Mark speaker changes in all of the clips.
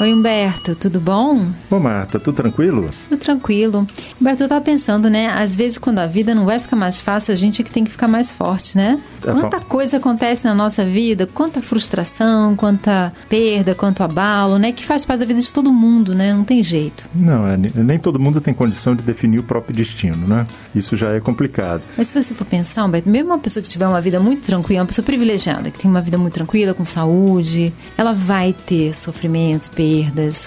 Speaker 1: Oi, Humberto, tudo bom?
Speaker 2: Ô, Marta, tudo tranquilo?
Speaker 1: Tudo tranquilo. Humberto, eu tava pensando, né? Às vezes, quando a vida não vai ficar mais fácil, a gente é que tem que ficar mais forte, né?
Speaker 2: É,
Speaker 1: Quanta coisa acontece na nossa vida, quanta frustração, quanta perda, quanto abalo, né? Que faz parte da vida de todo mundo, né? Não tem jeito.
Speaker 2: Não, é, nem todo mundo tem condição de definir o próprio destino, né? Isso já é complicado.
Speaker 1: Mas se você for pensar, Humberto, mesmo uma pessoa que tiver uma vida muito tranquila, uma pessoa privilegiada, que tem uma vida muito tranquila, com saúde, ela vai ter sofrimentos, perdas,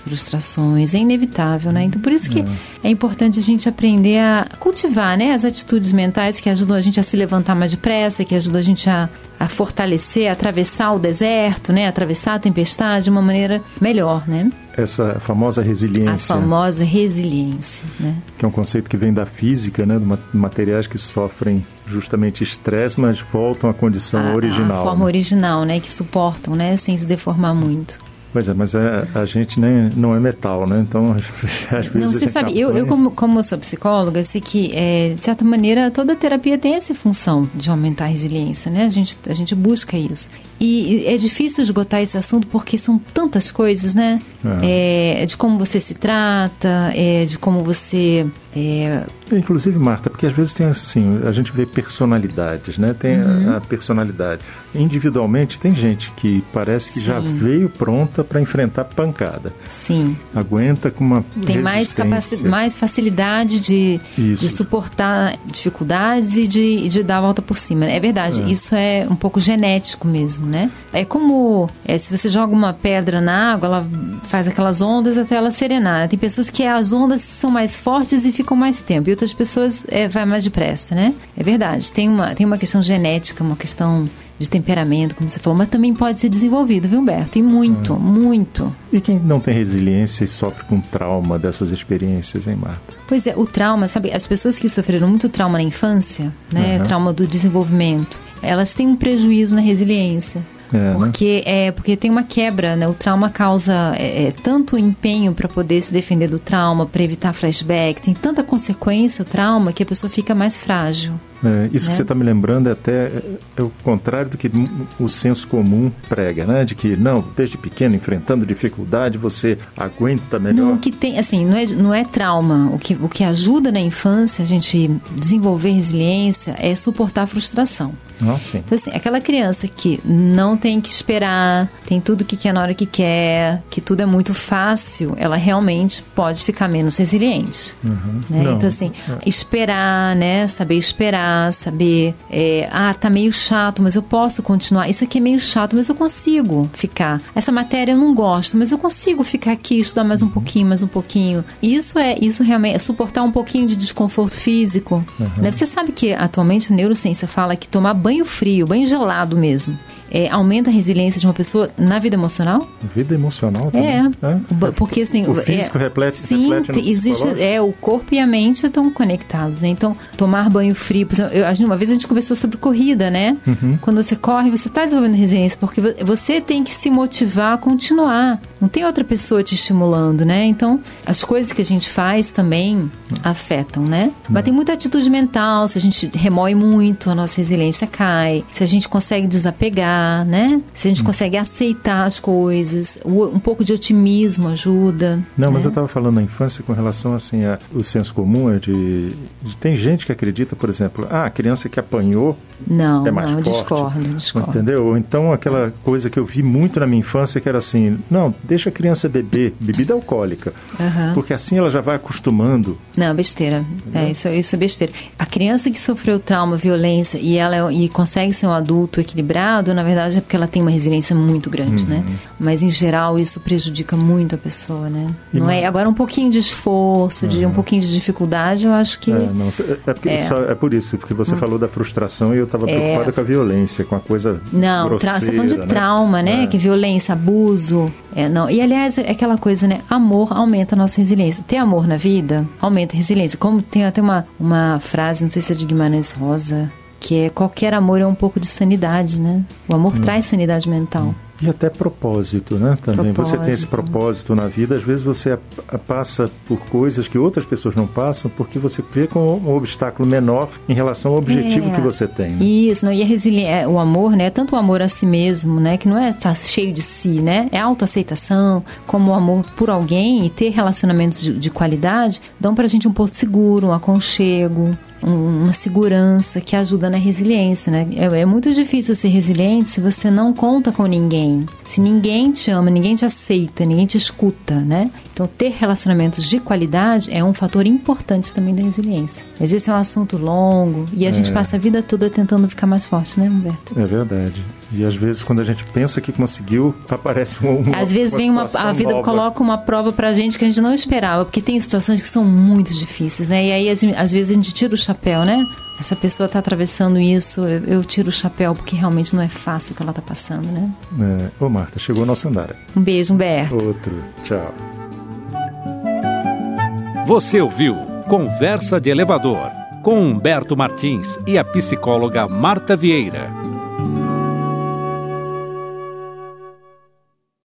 Speaker 1: frustrações. É inevitável, né? Então, por isso que é, importante a gente aprender a cultivar, né? As atitudes mentais que ajudam a gente a se levantar mais depressa, que ajudam a gente a, a fortalecer, a atravessar o deserto, né? Atravessar a tempestade de uma maneira melhor, né?
Speaker 2: Essa famosa resiliência.
Speaker 1: A famosa resiliência, né?
Speaker 2: Que é um conceito que vem da física, né? De materiais que sofrem justamente estresse, mas voltam à condição
Speaker 1: a,
Speaker 2: original.
Speaker 1: A forma né? original, né? Que suportam, né? Sem se deformar muito.
Speaker 2: Pois é, mas é, a gente nem, não é metal, né? Então, às vezes.
Speaker 1: Não, você sabe, apanha... eu, eu como, como sou psicóloga, sei que, é, de certa maneira, toda terapia tem essa função de aumentar a resiliência, né? A gente, a gente busca isso. E é difícil esgotar esse assunto porque são tantas coisas, né? É. É, de como você se trata, é, de como você. É...
Speaker 2: Inclusive, Marta, porque às vezes tem assim, a gente vê personalidades, né? Tem uhum. a, a, personalidade. Individualmente, tem gente que parece que Sim. já veio pronta para enfrentar pancada.
Speaker 1: Sim.
Speaker 2: Aguenta com uma.
Speaker 1: Tem mais, mais facilidade de, de suportar dificuldades e de, de dar a volta por cima. É verdade, é. isso é um pouco genético mesmo, né? É como é, se você joga uma pedra na água, ela faz aquelas ondas até ela serenar. Tem pessoas que as ondas são mais fortes e ficam mais tempo, e outras pessoas é, vai mais depressa, né? É verdade. Tem uma, tem uma questão genética, uma questão de temperamento, como você falou, mas também pode ser desenvolvido, viu, Humberto? E muito, hum. muito.
Speaker 2: E quem não tem resiliência e sofre com trauma dessas experiências, hein, Marta?
Speaker 1: Pois é, o trauma, sabe, as pessoas que sofreram muito trauma na infância, né, uhum. trauma do desenvolvimento, elas têm um prejuízo na resiliência. É, porque né? é porque tem uma quebra, né? O trauma causa é, é, tanto empenho para poder se defender do trauma, para evitar flashback, tem tanta consequência o trauma que a pessoa fica mais frágil.
Speaker 2: É, isso né? que você está me lembrando é até é o contrário do que o senso comum prega, né? De que não, desde pequeno enfrentando dificuldade você aguenta melhor.
Speaker 1: Não, que tem, assim, não é, não é trauma. O que, o que ajuda na infância a gente desenvolver resiliência é suportar a frustração.
Speaker 2: Ah, sim.
Speaker 1: Então, assim, aquela criança que não tem que esperar, tem tudo que quer na hora que quer, que tudo é muito fácil, ela realmente pode ficar menos resiliente.
Speaker 2: Uhum.
Speaker 1: Né? Então, assim, é. esperar, né? Saber esperar, saber. É, ah, tá meio chato, mas eu posso continuar. Isso aqui é meio chato, mas eu consigo ficar. Essa matéria eu não gosto, mas eu consigo ficar aqui, estudar mais um pouquinho, mais um pouquinho. Isso é, isso realmente é suportar um pouquinho de desconforto físico. Uhum. Né? Você sabe que atualmente a neurociência fala que tomar banho frio, banho gelado mesmo, é, aumenta a resiliência de uma pessoa na vida emocional?
Speaker 2: Vida emocional também?
Speaker 1: É, é. porque assim...
Speaker 2: O físico
Speaker 1: é,
Speaker 2: reflete,
Speaker 1: sim,
Speaker 2: reflete
Speaker 1: existe, é, o corpo e a mente estão conectados, né? Então, tomar banho frio, por exemplo, eu, uma vez a gente conversou sobre corrida, né?
Speaker 2: Uhum.
Speaker 1: Quando você corre, você está desenvolvendo resiliência, porque você tem que se motivar a continuar. Não tem outra pessoa te estimulando, né? Então, as coisas que a gente faz também afetam, né? Mas tem muita atitude mental, se a gente remói muito, a nossa resiliência cai. Se a gente consegue desapegar, né? Se a gente consegue aceitar as coisas, um pouco de otimismo ajuda.
Speaker 2: Não,
Speaker 1: né?
Speaker 2: mas eu estava falando na infância com relação assim a o senso comum é de, de, tem gente que acredita, por exemplo, ah, a criança que apanhou
Speaker 1: não,
Speaker 2: é mais
Speaker 1: não,
Speaker 2: forte.
Speaker 1: discordo, discordo.
Speaker 2: Entendeu? Ou então aquela coisa que eu vi muito na minha infância que era assim, não, deixa a criança beber bebida alcoólica,
Speaker 1: uhum.
Speaker 2: porque assim ela já vai acostumando.
Speaker 1: Não, besteira. É, isso, isso é besteira. A criança que sofreu trauma, violência e ela e consegue ser um adulto equilibrado, na verdade é porque ela tem uma resiliência muito grande, uhum. né? Mas em geral isso prejudica muito a pessoa, né? E não é agora um pouquinho de esforço, uhum. de um pouquinho de dificuldade, eu acho que
Speaker 2: é, não, é, porque, é. Só, é por isso, porque você hum. falou da frustração e eu estava é. preocupada com a violência, com a coisa
Speaker 1: Não,
Speaker 2: grosseira,
Speaker 1: você tá falando de
Speaker 2: né?
Speaker 1: trauma, né?
Speaker 2: É.
Speaker 1: Que violência, abuso, é, não. E aliás, é aquela coisa, né? Amor aumenta a nossa resiliência. Ter amor na vida aumenta a resiliência. Como tem até uma, uma frase, não sei se é de Guimarães Rosa, que é qualquer amor é um pouco de sanidade, né? O amor hum. traz sanidade mental.
Speaker 2: E até propósito, né? Também propósito. você tem esse propósito na vida. Às vezes você passa por coisas que outras pessoas não passam porque você vê com um obstáculo menor em relação ao objetivo é, que você tem. Né?
Speaker 1: Isso, não, e a resiliência, é, o amor, né? Tanto o amor a si mesmo, né? Que não é estar cheio de si, né? É autoaceitação, como o amor por alguém e ter relacionamentos de, de qualidade dão pra gente um porto seguro, um aconchego, uma segurança que ajuda na resiliência, né? É, é, muito difícil ser resiliente se você não conta com ninguém, se ninguém te ama, ninguém te aceita, ninguém te escuta, né? Então, ter relacionamentos de qualidade é um fator importante também da resiliência. Mas esse é um assunto longo e a é. gente passa a vida toda tentando ficar mais forte, né, Humberto?
Speaker 2: É verdade. E às vezes, quando a gente pensa que conseguiu, aparece um. Uma,
Speaker 1: às vezes vem uma. A vida nova. coloca uma prova pra gente que a gente não esperava, porque tem situações que são muito difíceis, né? E aí, às vezes, a gente tira o chapéu, né? Essa pessoa está atravessando isso, eu, eu, tiro o chapéu, porque realmente não é fácil o que ela está passando, né?
Speaker 2: É. Ô, Marta, chegou o nosso andar.
Speaker 1: Um beijo, Humberto.
Speaker 2: Outro. Tchau.
Speaker 3: Você ouviu Conversa de Elevador com Humberto Martins e a psicóloga Marta Vieira.